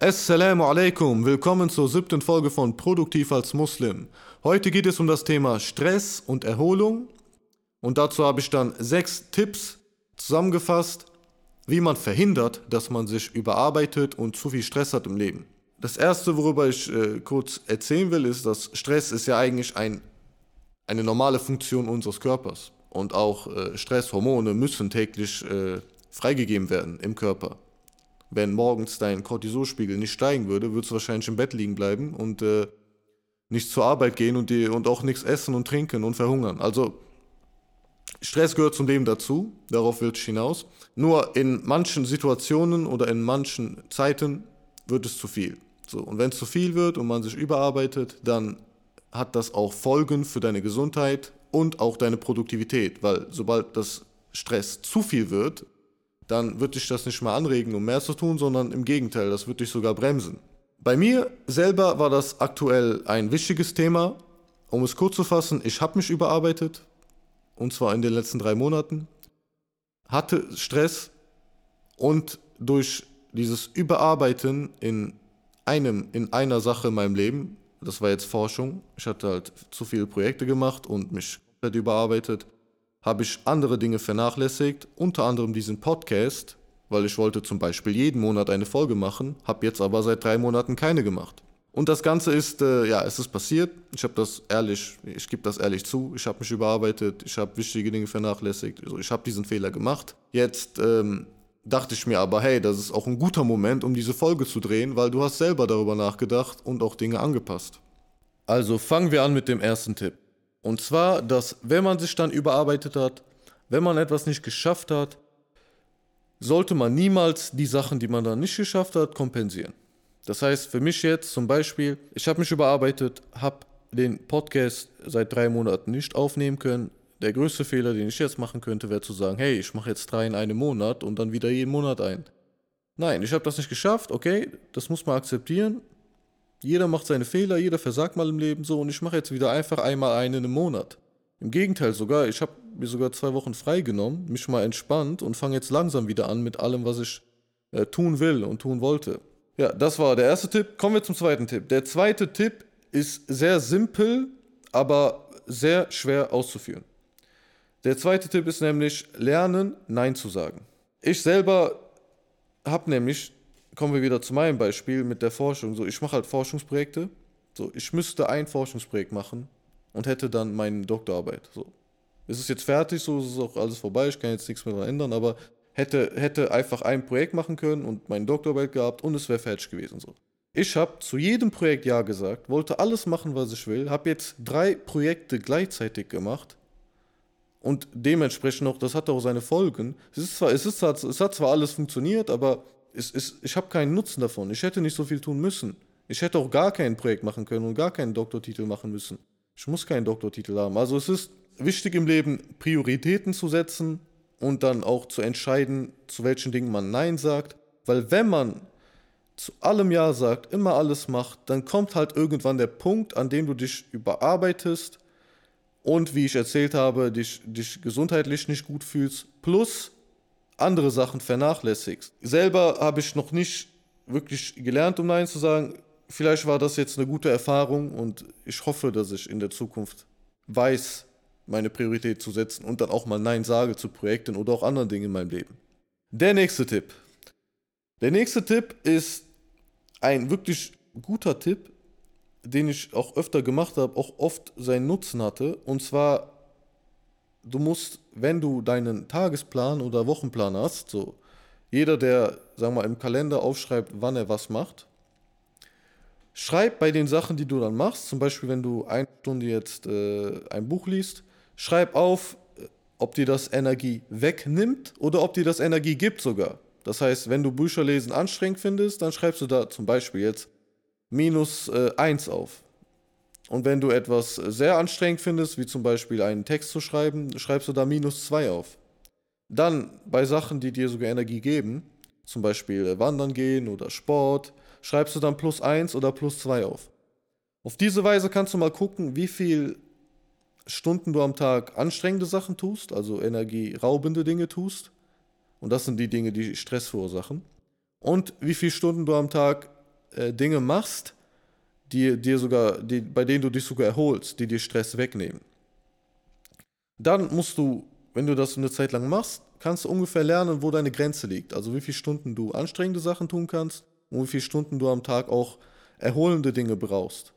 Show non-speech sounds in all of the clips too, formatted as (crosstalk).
Assalamu alaikum, willkommen zur siebten Folge von Produktiv als Muslim. Heute geht es um das Thema Stress und Erholung und dazu habe ich dann sechs Tipps zusammengefasst, wie man verhindert, dass man sich überarbeitet und zu viel Stress hat im Leben. Das erste, worüber ich äh, kurz erzählen will, ist, dass Stress ist ja eigentlich ein, eine normale Funktion unseres Körpers und auch äh, Stresshormone müssen täglich äh, freigegeben werden im Körper wenn morgens dein Cortisolspiegel nicht steigen würde, würdest du wahrscheinlich im Bett liegen bleiben und äh, nicht zur Arbeit gehen und, die, und auch nichts essen und trinken und verhungern. Also Stress gehört zum Leben dazu, darauf will ich hinaus. Nur in manchen Situationen oder in manchen Zeiten wird es zu viel. So, und wenn es zu viel wird und man sich überarbeitet, dann hat das auch Folgen für deine Gesundheit und auch deine Produktivität, weil sobald das Stress zu viel wird, dann wird dich das nicht mehr anregen, um mehr zu tun, sondern im Gegenteil, das wird dich sogar bremsen. Bei mir selber war das aktuell ein wichtiges Thema. Um es kurz zu fassen, ich habe mich überarbeitet, und zwar in den letzten drei Monaten, hatte Stress und durch dieses Überarbeiten in einem, in einer Sache in meinem Leben, das war jetzt Forschung, ich hatte halt zu viele Projekte gemacht und mich komplett überarbeitet, habe ich andere Dinge vernachlässigt, unter anderem diesen Podcast, weil ich wollte zum Beispiel jeden Monat eine Folge machen, habe jetzt aber seit drei Monaten keine gemacht. Und das Ganze ist, äh, ja, es ist passiert. Ich habe das ehrlich, ich gebe das ehrlich zu. Ich habe mich überarbeitet, ich habe wichtige Dinge vernachlässigt. Also ich habe diesen Fehler gemacht. Jetzt ähm, dachte ich mir aber, hey, das ist auch ein guter Moment, um diese Folge zu drehen, weil du hast selber darüber nachgedacht und auch Dinge angepasst. Also fangen wir an mit dem ersten Tipp. Und zwar, dass wenn man sich dann überarbeitet hat, wenn man etwas nicht geschafft hat, sollte man niemals die Sachen, die man dann nicht geschafft hat, kompensieren. Das heißt, für mich jetzt zum Beispiel, ich habe mich überarbeitet, habe den Podcast seit drei Monaten nicht aufnehmen können. Der größte Fehler, den ich jetzt machen könnte, wäre zu sagen, hey, ich mache jetzt drei in einem Monat und dann wieder jeden Monat ein. Nein, ich habe das nicht geschafft, okay, das muss man akzeptieren. Jeder macht seine Fehler, jeder versagt mal im Leben so und ich mache jetzt wieder einfach einmal einen im Monat. Im Gegenteil sogar, ich habe mir sogar zwei Wochen freigenommen, mich mal entspannt und fange jetzt langsam wieder an mit allem, was ich äh, tun will und tun wollte. Ja, das war der erste Tipp. Kommen wir zum zweiten Tipp. Der zweite Tipp ist sehr simpel, aber sehr schwer auszuführen. Der zweite Tipp ist nämlich lernen, Nein zu sagen. Ich selber habe nämlich kommen wir wieder zu meinem Beispiel mit der Forschung. So, ich mache halt Forschungsprojekte. So, ich müsste ein Forschungsprojekt machen und hätte dann meine Doktorarbeit. So. Es ist jetzt fertig, so ist auch alles vorbei, ich kann jetzt nichts mehr daran ändern, aber hätte, hätte einfach ein Projekt machen können und meine Doktorarbeit gehabt und es wäre fertig gewesen. So. Ich habe zu jedem Projekt Ja gesagt, wollte alles machen, was ich will, habe jetzt drei Projekte gleichzeitig gemacht und dementsprechend noch, das hat auch seine Folgen. Es, ist zwar, es, ist es hat zwar alles funktioniert, aber es, es, ich habe keinen Nutzen davon. Ich hätte nicht so viel tun müssen. Ich hätte auch gar kein Projekt machen können und gar keinen Doktortitel machen müssen. Ich muss keinen Doktortitel haben. Also es ist wichtig im Leben, Prioritäten zu setzen und dann auch zu entscheiden, zu welchen Dingen man Nein sagt. Weil wenn man zu allem Ja sagt, immer alles macht, dann kommt halt irgendwann der Punkt, an dem du dich überarbeitest und, wie ich erzählt habe, dich, dich gesundheitlich nicht gut fühlst. Plus, andere Sachen vernachlässigst. Selber habe ich noch nicht wirklich gelernt, um Nein zu sagen. Vielleicht war das jetzt eine gute Erfahrung und ich hoffe, dass ich in der Zukunft weiß, meine Priorität zu setzen und dann auch mal Nein sage zu Projekten oder auch anderen Dingen in meinem Leben. Der nächste Tipp. Der nächste Tipp ist ein wirklich guter Tipp, den ich auch öfter gemacht habe, auch oft seinen Nutzen hatte. Und zwar du musst, wenn du deinen Tagesplan oder Wochenplan hast, so jeder, der, wir mal, im Kalender aufschreibt, wann er was macht, schreib bei den Sachen, die du dann machst, zum Beispiel, wenn du eine Stunde jetzt äh, ein Buch liest, schreib auf, ob dir das Energie wegnimmt oder ob dir das Energie gibt sogar. Das heißt, wenn du Bücher lesen anstrengend findest, dann schreibst du da zum Beispiel jetzt minus äh, 1 auf. Und wenn du etwas sehr anstrengend findest, wie zum Beispiel einen Text zu schreiben, schreibst du da minus 2 auf. Dann bei Sachen, die dir sogar Energie geben, zum Beispiel Wandern gehen oder Sport, schreibst du dann plus 1 oder plus 2 auf. Auf diese Weise kannst du mal gucken, wie viel Stunden du am Tag anstrengende Sachen tust, also energieraubende Dinge tust. Und das sind die Dinge, die Stress verursachen. Und wie viele Stunden du am Tag äh, Dinge machst, die dir sogar, die, bei denen du dich sogar erholst, die dir Stress wegnehmen. Dann musst du, wenn du das eine Zeit lang machst, kannst du ungefähr lernen, wo deine Grenze liegt. Also wie viele Stunden du anstrengende Sachen tun kannst und wie viele Stunden du am Tag auch erholende Dinge brauchst.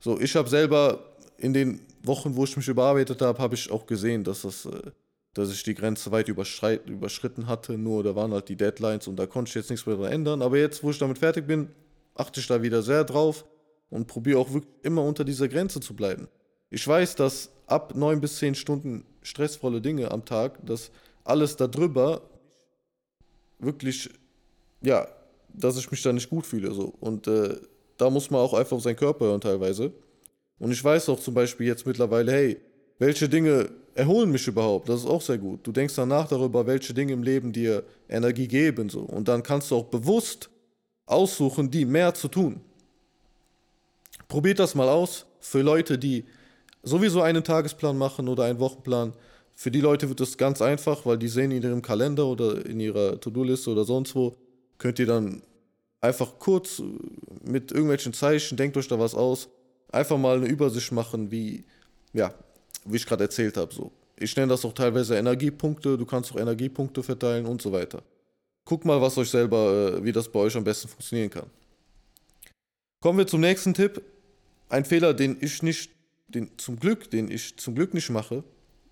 So, ich habe selber in den Wochen, wo ich mich überarbeitet habe, habe ich auch gesehen, dass das, äh, dass ich die Grenze weit überschritten hatte. Nur da waren halt die Deadlines und da konnte ich jetzt nichts mehr dran ändern. Aber jetzt, wo ich damit fertig bin, achte ich da wieder sehr drauf und probiere auch wirklich immer unter dieser Grenze zu bleiben. Ich weiß, dass ab neun bis zehn Stunden stressvolle Dinge am Tag, dass alles darüber wirklich, ja, dass ich mich da nicht gut fühle. So. Und äh, da muss man auch einfach auf seinen Körper hören teilweise. Und ich weiß auch zum Beispiel jetzt mittlerweile, hey, welche Dinge erholen mich überhaupt? Das ist auch sehr gut. Du denkst danach darüber, welche Dinge im Leben dir Energie geben. So. Und dann kannst du auch bewusst aussuchen, die mehr zu tun. Probiert das mal aus für Leute, die sowieso einen Tagesplan machen oder einen Wochenplan. Für die Leute wird das ganz einfach, weil die sehen in ihrem Kalender oder in ihrer To-Do-Liste oder sonst wo, könnt ihr dann einfach kurz mit irgendwelchen Zeichen, denkt euch da was aus, einfach mal eine Übersicht machen, wie, ja, wie ich gerade erzählt habe. So. Ich nenne das auch teilweise Energiepunkte, du kannst auch Energiepunkte verteilen und so weiter. Guck mal, was euch selber, äh, wie das bei euch am besten funktionieren kann. Kommen wir zum nächsten Tipp. Ein Fehler, den ich nicht, den zum Glück, den ich zum Glück nicht mache,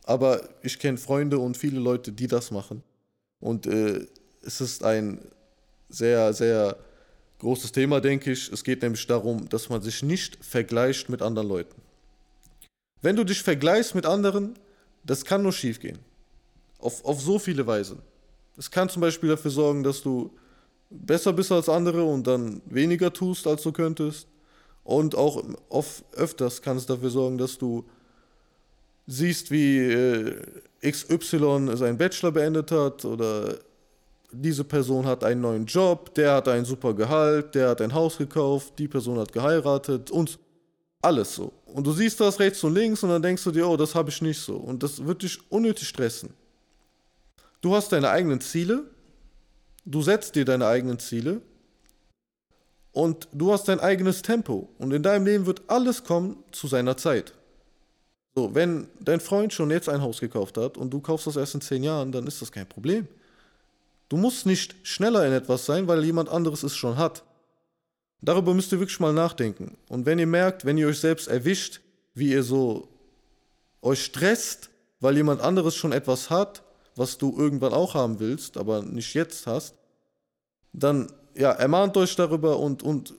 aber ich kenne Freunde und viele Leute, die das machen. Und äh, es ist ein sehr, sehr großes Thema, denke ich. Es geht nämlich darum, dass man sich nicht vergleicht mit anderen Leuten. Wenn du dich vergleichst mit anderen, das kann nur schief gehen. Auf, auf so viele Weisen. Es kann zum Beispiel dafür sorgen, dass du besser bist als andere und dann weniger tust, als du könntest. Und auch oft, öfters kann es dafür sorgen, dass du siehst, wie äh, XY seinen Bachelor beendet hat oder diese Person hat einen neuen Job, der hat ein super Gehalt, der hat ein Haus gekauft, die Person hat geheiratet und alles so. Und du siehst das rechts und links und dann denkst du dir, oh, das habe ich nicht so. Und das wird dich unnötig stressen. Du hast deine eigenen Ziele, du setzt dir deine eigenen Ziele und du hast dein eigenes Tempo. Und in deinem Leben wird alles kommen zu seiner Zeit. So, wenn dein Freund schon jetzt ein Haus gekauft hat und du kaufst das erst in zehn Jahren, dann ist das kein Problem. Du musst nicht schneller in etwas sein, weil jemand anderes es schon hat. Darüber müsst ihr wirklich mal nachdenken. Und wenn ihr merkt, wenn ihr euch selbst erwischt, wie ihr so euch stresst, weil jemand anderes schon etwas hat, was du irgendwann auch haben willst, aber nicht jetzt hast, dann ja, ermahnt euch darüber und, und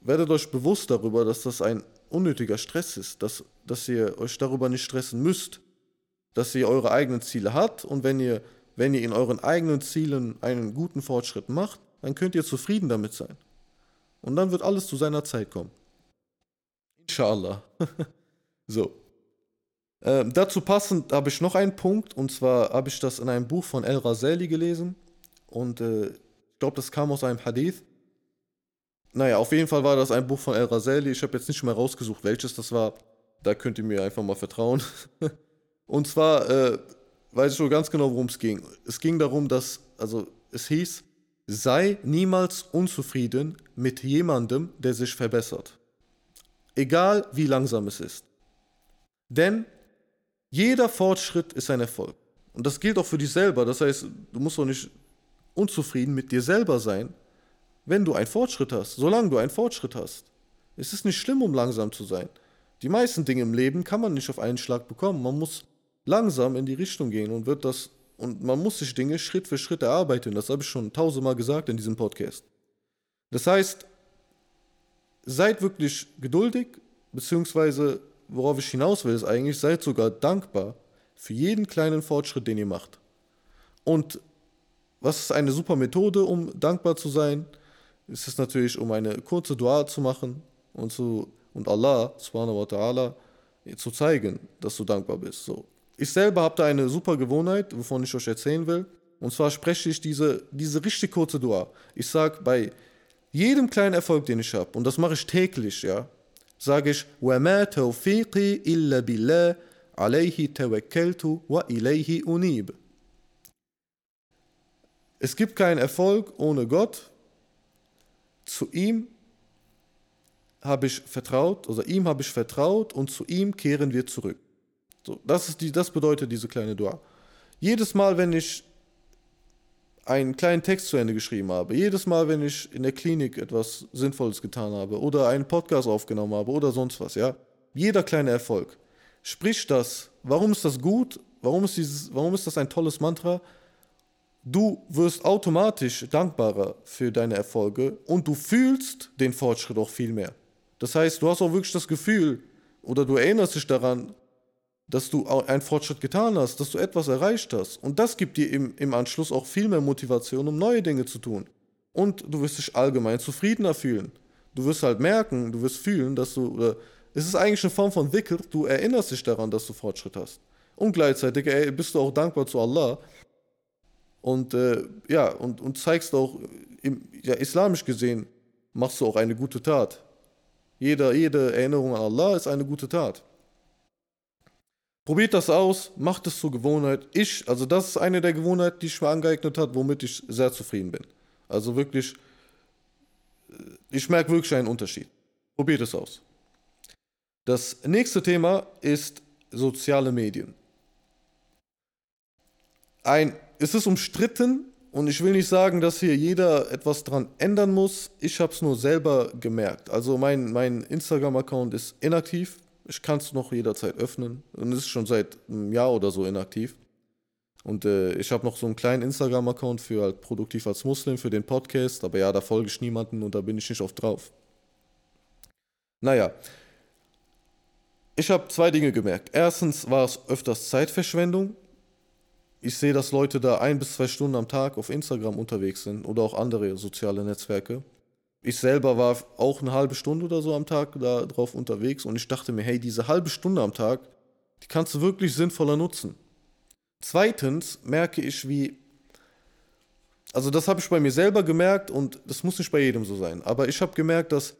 werdet euch bewusst darüber, dass das ein unnötiger Stress ist, dass, dass ihr euch darüber nicht stressen müsst, dass ihr eure eigenen Ziele habt und wenn ihr wenn ihr in euren eigenen Zielen einen guten Fortschritt macht, dann könnt ihr zufrieden damit sein. Und dann wird alles zu seiner Zeit kommen. Inshallah. (laughs) so. Ähm, dazu passend habe ich noch einen Punkt, und zwar habe ich das in einem Buch von El Razali gelesen. Und äh, glaube, das kam aus einem Hadith. Naja, auf jeden Fall war das ein Buch von El Razali. Ich habe jetzt nicht mehr rausgesucht, welches das war. Da könnt ihr mir einfach mal vertrauen. (laughs) und zwar äh, weiß ich schon ganz genau, worum es ging. Es ging darum, dass, also es hieß, sei niemals unzufrieden mit jemandem, der sich verbessert. Egal wie langsam es ist. Denn jeder Fortschritt ist ein Erfolg. Und das gilt auch für dich selber. Das heißt, du musst doch nicht unzufrieden mit dir selber sein, wenn du einen Fortschritt hast, solange du einen Fortschritt hast. Es ist nicht schlimm, um langsam zu sein. Die meisten Dinge im Leben kann man nicht auf einen Schlag bekommen. Man muss langsam in die Richtung gehen und wird das und man muss sich Dinge Schritt für Schritt erarbeiten. Das habe ich schon tausendmal gesagt in diesem Podcast. Das heißt, seid wirklich geduldig, beziehungsweise worauf ich hinaus will, ist eigentlich, seid sogar dankbar für jeden kleinen Fortschritt, den ihr macht. Und was ist eine super Methode, um dankbar zu sein? Ist es natürlich, um eine kurze Dua zu machen und, zu, und Allah, subhanahu wa ta'ala, zu zeigen, dass du dankbar bist. So. Ich selber habe da eine super Gewohnheit, wovon ich euch erzählen will. Und zwar spreche ich diese, diese richtig kurze Dua. Ich sage bei jedem kleinen Erfolg, den ich habe, und das mache ich täglich, ja, sage ich, وَمَا تَوْفِيقِي إِلَّا بِاللَّهِ عَلَيْهِ تَوَكَّلْتُ وَإِلَيْهِ أُنِيبُ es gibt keinen Erfolg ohne Gott. Zu ihm habe ich vertraut, also ihm habe ich vertraut und zu ihm kehren wir zurück. So, das, ist die, das bedeutet diese kleine Dua. Jedes Mal, wenn ich einen kleinen Text zu Ende geschrieben habe, jedes Mal, wenn ich in der Klinik etwas Sinnvolles getan habe oder einen Podcast aufgenommen habe oder sonst was, ja, jeder kleine Erfolg, spricht das, warum ist das gut, warum ist, dieses, warum ist das ein tolles Mantra? Du wirst automatisch dankbarer für deine Erfolge und du fühlst den Fortschritt auch viel mehr. Das heißt, du hast auch wirklich das Gefühl oder du erinnerst dich daran, dass du einen Fortschritt getan hast, dass du etwas erreicht hast. Und das gibt dir im, im Anschluss auch viel mehr Motivation, um neue Dinge zu tun. Und du wirst dich allgemein zufriedener fühlen. Du wirst halt merken, du wirst fühlen, dass du, oder es ist eigentlich eine Form von Wickel, du erinnerst dich daran, dass du Fortschritt hast. Und gleichzeitig ey, bist du auch dankbar zu Allah und äh, ja, und, und zeigst auch, im, ja, islamisch gesehen, machst du auch eine gute Tat. Jede, jede Erinnerung an Allah ist eine gute Tat. Probiert das aus, macht es zur Gewohnheit. Ich, also das ist eine der Gewohnheiten, die ich mir angeeignet habe, womit ich sehr zufrieden bin. Also wirklich, äh, ich merke wirklich einen Unterschied. Probiert es aus. Das nächste Thema ist soziale Medien. Ein, es ist umstritten, und ich will nicht sagen, dass hier jeder etwas dran ändern muss. Ich habe es nur selber gemerkt. Also mein, mein Instagram-Account ist inaktiv. Ich kann es noch jederzeit öffnen. Und es ist schon seit einem Jahr oder so inaktiv. Und äh, ich habe noch so einen kleinen Instagram-Account für halt produktiv als Muslim, für den Podcast. Aber ja, da folge ich niemanden und da bin ich nicht oft drauf. Naja. Ich habe zwei Dinge gemerkt. Erstens war es öfters Zeitverschwendung ich sehe, dass Leute da ein bis zwei Stunden am Tag auf Instagram unterwegs sind oder auch andere soziale Netzwerke. Ich selber war auch eine halbe Stunde oder so am Tag da drauf unterwegs und ich dachte mir, hey, diese halbe Stunde am Tag, die kannst du wirklich sinnvoller nutzen. Zweitens merke ich, wie, also das habe ich bei mir selber gemerkt und das muss nicht bei jedem so sein, aber ich habe gemerkt, dass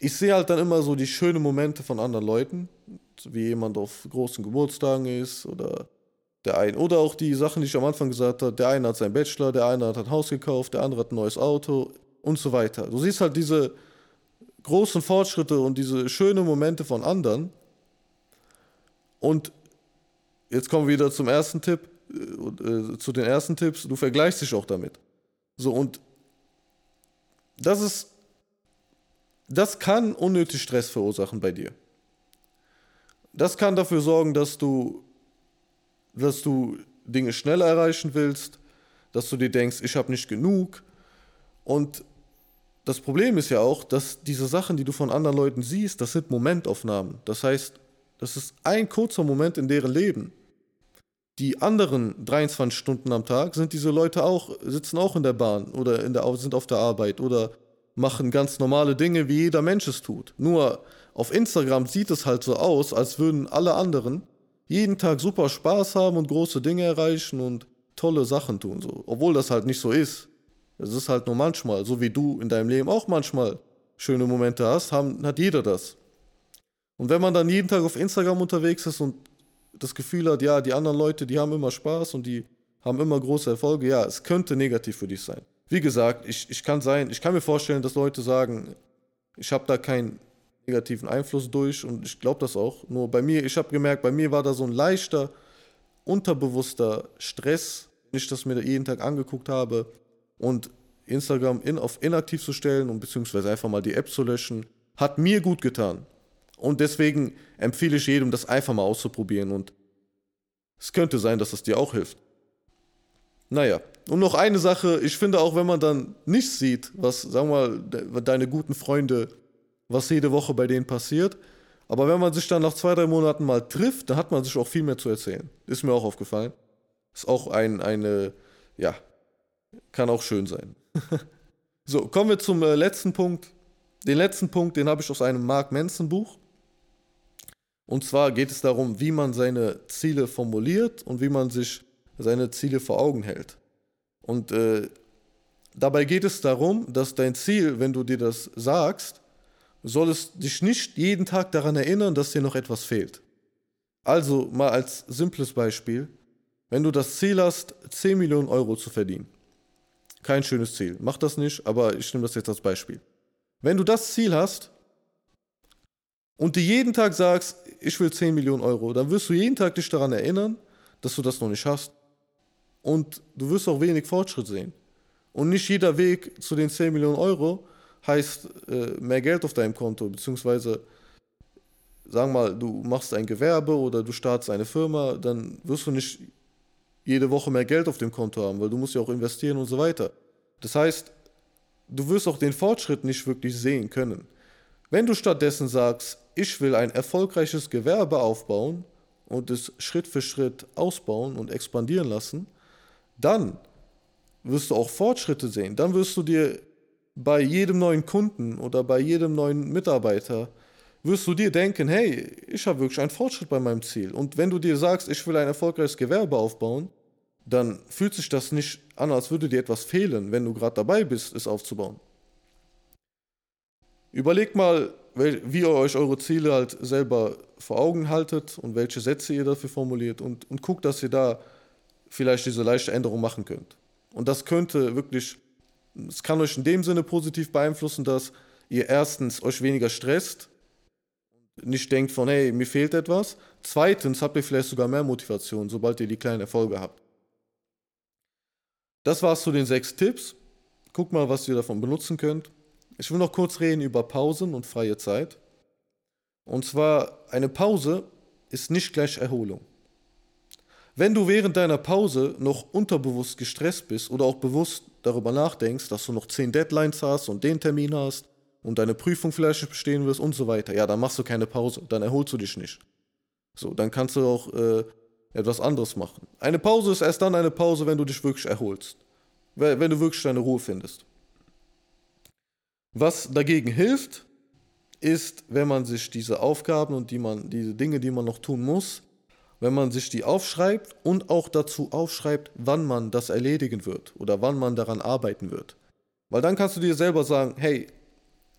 ich sehe halt dann immer so die schönen Momente von anderen Leuten, wie jemand auf großen Geburtstagen ist oder der ein, oder auch die Sachen, die ich am Anfang gesagt habe, der eine hat seinen Bachelor, der eine hat ein Haus gekauft, der andere hat ein neues Auto und so weiter. Du siehst halt diese großen Fortschritte und diese schönen Momente von anderen. Und jetzt kommen wir wieder zum ersten Tipp, äh, äh, zu den ersten Tipps, du vergleichst dich auch damit. So, und das ist, das kann unnötig Stress verursachen bei dir. Das kann dafür sorgen, dass du dass du Dinge schneller erreichen willst, dass du dir denkst, ich habe nicht genug. Und das Problem ist ja auch, dass diese Sachen, die du von anderen Leuten siehst, das sind Momentaufnahmen. Das heißt, das ist ein kurzer Moment in deren Leben. Die anderen 23 Stunden am Tag sind diese Leute auch, sitzen auch in der Bahn oder in der, sind auf der Arbeit oder machen ganz normale Dinge, wie jeder Mensch es tut. Nur auf Instagram sieht es halt so aus, als würden alle anderen jeden Tag super Spaß haben und große Dinge erreichen und tolle Sachen tun, so. Obwohl das halt nicht so ist. Es ist halt nur manchmal, so wie du in deinem Leben auch manchmal schöne Momente hast, haben, hat jeder das. Und wenn man dann jeden Tag auf Instagram unterwegs ist und das Gefühl hat, ja, die anderen Leute, die haben immer Spaß und die haben immer große Erfolge, ja, es könnte negativ für dich sein. Wie gesagt, ich, ich kann sein, ich kann mir vorstellen, dass Leute sagen, ich habe da kein negativen Einfluss durch und ich glaube das auch. Nur bei mir, ich habe gemerkt, bei mir war da so ein leichter, unterbewusster Stress, wenn ich das mir jeden Tag angeguckt habe und Instagram in, auf inaktiv zu stellen und beziehungsweise einfach mal die App zu löschen, hat mir gut getan. Und deswegen empfehle ich jedem, das einfach mal auszuprobieren und es könnte sein, dass es dir auch hilft. Naja, und noch eine Sache, ich finde auch, wenn man dann nicht sieht, was, sagen wir mal, deine guten Freunde was jede Woche bei denen passiert. Aber wenn man sich dann nach zwei, drei Monaten mal trifft, dann hat man sich auch viel mehr zu erzählen. Ist mir auch aufgefallen. Ist auch ein, eine, ja, kann auch schön sein. (laughs) so, kommen wir zum äh, letzten Punkt. Den letzten Punkt, den habe ich aus einem Mark Manson Buch. Und zwar geht es darum, wie man seine Ziele formuliert und wie man sich seine Ziele vor Augen hält. Und äh, dabei geht es darum, dass dein Ziel, wenn du dir das sagst, soll es dich nicht jeden Tag daran erinnern, dass dir noch etwas fehlt. Also mal als simples Beispiel, wenn du das Ziel hast, 10 Millionen Euro zu verdienen. Kein schönes Ziel, mach das nicht, aber ich nehme das jetzt als Beispiel. Wenn du das Ziel hast und dir jeden Tag sagst, ich will 10 Millionen Euro, dann wirst du jeden Tag dich daran erinnern, dass du das noch nicht hast. Und du wirst auch wenig Fortschritt sehen. Und nicht jeder Weg zu den 10 Millionen Euro heißt äh, mehr Geld auf deinem Konto, beziehungsweise sagen wir mal, du machst ein Gewerbe oder du startest eine Firma, dann wirst du nicht jede Woche mehr Geld auf dem Konto haben, weil du musst ja auch investieren und so weiter. Das heißt, du wirst auch den Fortschritt nicht wirklich sehen können. Wenn du stattdessen sagst, ich will ein erfolgreiches Gewerbe aufbauen und es Schritt für Schritt ausbauen und expandieren lassen, dann wirst du auch Fortschritte sehen. Dann wirst du dir bei jedem neuen Kunden oder bei jedem neuen Mitarbeiter, wirst du dir denken, hey, ich habe wirklich einen Fortschritt bei meinem Ziel. Und wenn du dir sagst, ich will ein erfolgreiches Gewerbe aufbauen, dann fühlt sich das nicht an, als würde dir etwas fehlen, wenn du gerade dabei bist, es aufzubauen. Überlegt mal, wie ihr euch eure Ziele halt selber vor Augen haltet und welche Sätze ihr dafür formuliert und, und guckt, dass ihr da vielleicht diese leichte Änderung machen könnt. Und das könnte wirklich, es kann euch in dem Sinne positiv beeinflussen, dass ihr erstens euch weniger stresst, nicht denkt von, hey, mir fehlt etwas. Zweitens habt ihr vielleicht sogar mehr Motivation, sobald ihr die kleinen Erfolge habt. Das war's zu den sechs Tipps. Guckt mal, was ihr davon benutzen könnt. Ich will noch kurz reden über Pausen und freie Zeit. Und zwar, eine Pause ist nicht gleich Erholung. Wenn du während deiner Pause noch unterbewusst gestresst bist oder auch bewusst darüber nachdenkst, dass du noch zehn Deadlines hast und den Termin hast und deine Prüfung vielleicht bestehen wirst und so weiter, ja, dann machst du keine Pause, dann erholst du dich nicht. So, dann kannst du auch äh, etwas anderes machen. Eine Pause ist erst dann eine Pause, wenn du dich wirklich erholst. Wenn du wirklich deine Ruhe findest. Was dagegen hilft, ist, wenn man sich diese Aufgaben und die man, diese Dinge, die man noch tun muss, wenn man sich die aufschreibt und auch dazu aufschreibt, wann man das erledigen wird oder wann man daran arbeiten wird. Weil dann kannst du dir selber sagen, hey,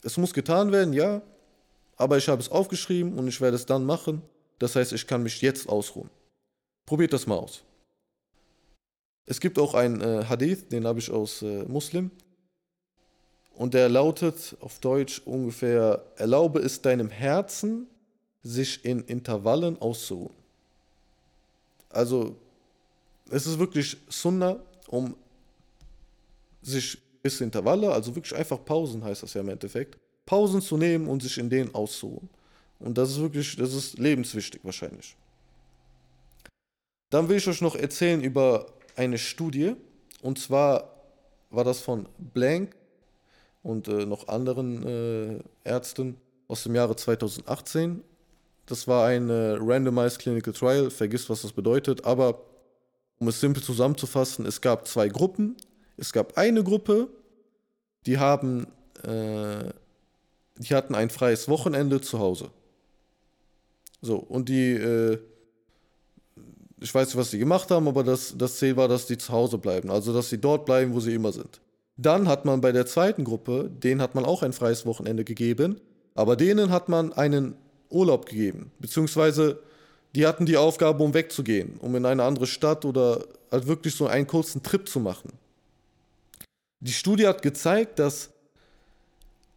es muss getan werden, ja, aber ich habe es aufgeschrieben und ich werde es dann machen. Das heißt, ich kann mich jetzt ausruhen. Probiert das mal aus. Es gibt auch einen äh, Hadith, den habe ich aus äh, Muslim. Und der lautet auf Deutsch ungefähr, erlaube es deinem Herzen, sich in Intervallen auszuruhen. Also es ist wirklich Sunnah, um sich gewisse Intervalle, also wirklich einfach Pausen heißt das ja im Endeffekt, Pausen zu nehmen und sich in denen auszuruhen. Und das ist wirklich, das ist lebenswichtig wahrscheinlich. Dann will ich euch noch erzählen über eine Studie. Und zwar war das von Blank und äh, noch anderen äh, Ärzten aus dem Jahre 2018. Das war ein äh, Randomized Clinical Trial, vergisst, was das bedeutet, aber um es simpel zusammenzufassen, es gab zwei Gruppen. Es gab eine Gruppe, die haben, äh, die hatten ein freies Wochenende zu Hause. So, und die, äh, ich weiß nicht, was sie gemacht haben, aber das, das Ziel war, dass die zu Hause bleiben. Also, dass sie dort bleiben, wo sie immer sind. Dann hat man bei der zweiten Gruppe, denen hat man auch ein freies Wochenende gegeben, aber denen hat man einen Urlaub gegeben, beziehungsweise die hatten die Aufgabe, um wegzugehen, um in eine andere Stadt oder halt wirklich so einen kurzen Trip zu machen. Die Studie hat gezeigt, dass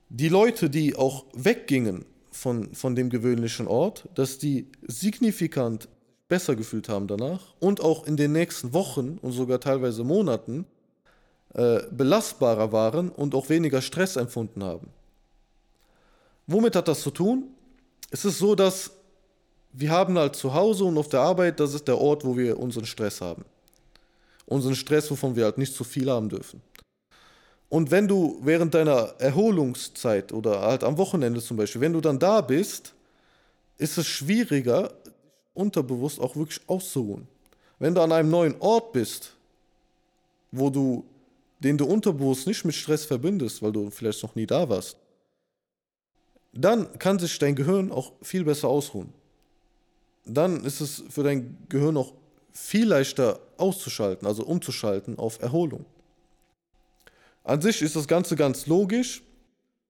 die Leute, die auch weggingen von, von dem gewöhnlichen Ort, dass die signifikant besser gefühlt haben danach und auch in den nächsten Wochen und sogar teilweise Monaten äh, belastbarer waren und auch weniger Stress empfunden haben. Womit hat das zu tun? Es ist so, dass wir haben halt zu Hause und auf der Arbeit, das ist der Ort, wo wir unseren Stress haben. Unseren Stress, wovon wir halt nicht zu viel haben dürfen. Und wenn du während deiner Erholungszeit oder halt am Wochenende zum Beispiel, wenn du dann da bist, ist es schwieriger, unterbewusst auch wirklich auszuruhen. Wenn du an einem neuen Ort bist, wo du den du unterbewusst nicht mit Stress verbindest, weil du vielleicht noch nie da warst, dann kann sich dein Gehirn auch viel besser ausruhen. Dann ist es für dein Gehirn auch viel leichter auszuschalten, also umzuschalten auf Erholung. An sich ist das Ganze ganz logisch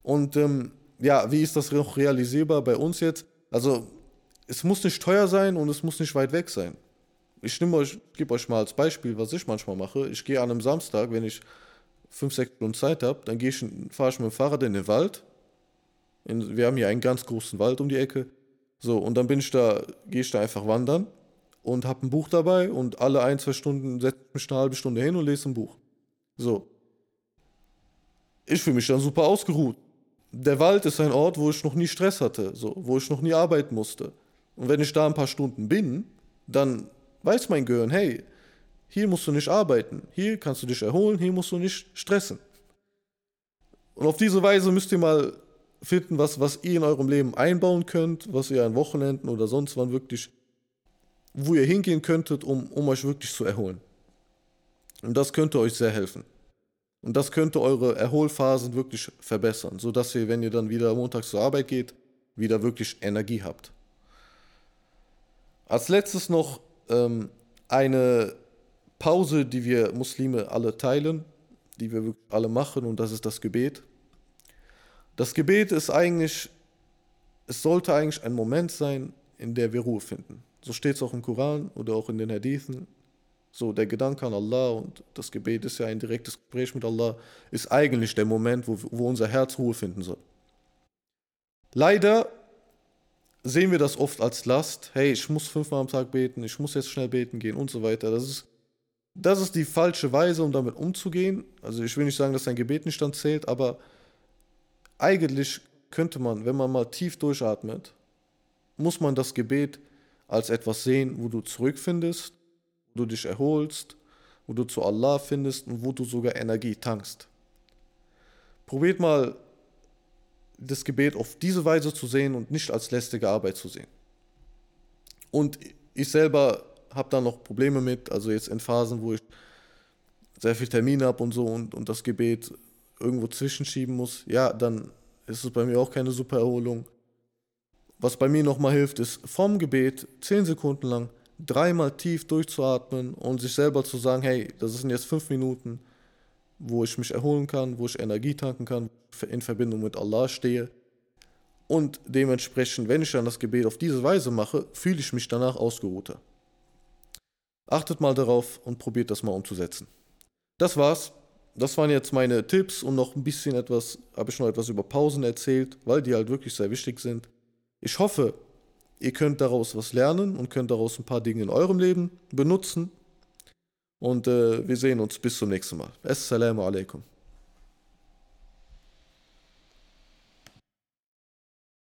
und ähm, ja, wie ist das noch realisierbar bei uns jetzt? Also es muss nicht teuer sein und es muss nicht weit weg sein ich nehme euch, gebe euch mal als Beispiel, was ich manchmal mache. Ich gehe an einem Samstag, wenn ich fünf, sechs Stunden Zeit habe, dann gehe ich, fahre ich mit dem Fahrrad in den Wald In, wir haben hier einen ganz großen Wald um die Ecke. So, und dann bin ich da, gehe ich da einfach wandern und habe ein Buch dabei und alle ein, zwei Stunden setze ich mich eine halbe Stunde hin und lese ein Buch. So. Ich fühle mich dann super ausgeruht. Der Wald ist ein Ort, wo ich noch nie Stress hatte, so, wo ich noch nie arbeiten musste. Und wenn ich da ein paar Stunden bin, dann weiß mein Gehirn, hey, hier musst du nicht arbeiten, hier kannst du dich erholen, hier musst du nicht stressen. Und auf diese Weise müsst ihr mal finden, was, was ihr in eurem Leben einbauen könnt, was ihr an Wochenenden oder sonst wann wirklich, wo ihr hingehen könntet, um, um euch wirklich zu erholen. Und das könnte euch sehr helfen. Und das könnte eure Erholphasen wirklich verbessern, sodass ihr, wenn ihr dann wieder montags zur Arbeit geht, wieder wirklich Energie habt. Als letztes noch ähm, eine Pause, die wir Muslime alle teilen, die wir wirklich alle machen, und das ist das Gebet. Das Gebet ist eigentlich, es sollte eigentlich ein Moment sein, in der wir Ruhe finden. So steht es auch im Koran oder auch in den Hadithen. So, der Gedanke an Allah und das Gebet ist ja ein direktes Gespräch mit Allah, ist eigentlich der Moment, wo, wo unser Herz Ruhe finden soll. Leider sehen wir das oft als Last. Hey, ich muss fünfmal am Tag beten, ich muss jetzt schnell beten gehen und so weiter. Das ist, das ist die falsche Weise, um damit umzugehen. Also ich will nicht sagen, dass ein Gebet nicht dann zählt, aber eigentlich könnte man, wenn man mal tief durchatmet, muss man das Gebet als etwas sehen, wo du zurückfindest, wo du dich erholst, wo du zu Allah findest und wo du sogar Energie tankst. Probiert mal das Gebet auf diese Weise zu sehen und nicht als lästige Arbeit zu sehen. Und ich selber habe da noch Probleme mit, also jetzt in Phasen, wo ich sehr viel Termine habe und so und, und das Gebet irgendwo zwischenschieben muss, ja, dann ist es bei mir auch keine super Erholung. Was bei mir nochmal hilft, ist vom Gebet zehn Sekunden lang dreimal tief durchzuatmen und sich selber zu sagen, hey, das sind jetzt fünf Minuten, wo ich mich erholen kann, wo ich Energie tanken kann, in Verbindung mit Allah stehe. Und dementsprechend, wenn ich dann das Gebet auf diese Weise mache, fühle ich mich danach ausgeruhter. Achtet mal darauf und probiert das mal umzusetzen. Das war's. Das waren jetzt meine Tipps und noch ein bisschen etwas, habe ich noch etwas über Pausen erzählt, weil die halt wirklich sehr wichtig sind. Ich hoffe, ihr könnt daraus was lernen und könnt daraus ein paar Dinge in eurem Leben benutzen. Und äh, wir sehen uns bis zum nächsten Mal. Assalamu alaikum.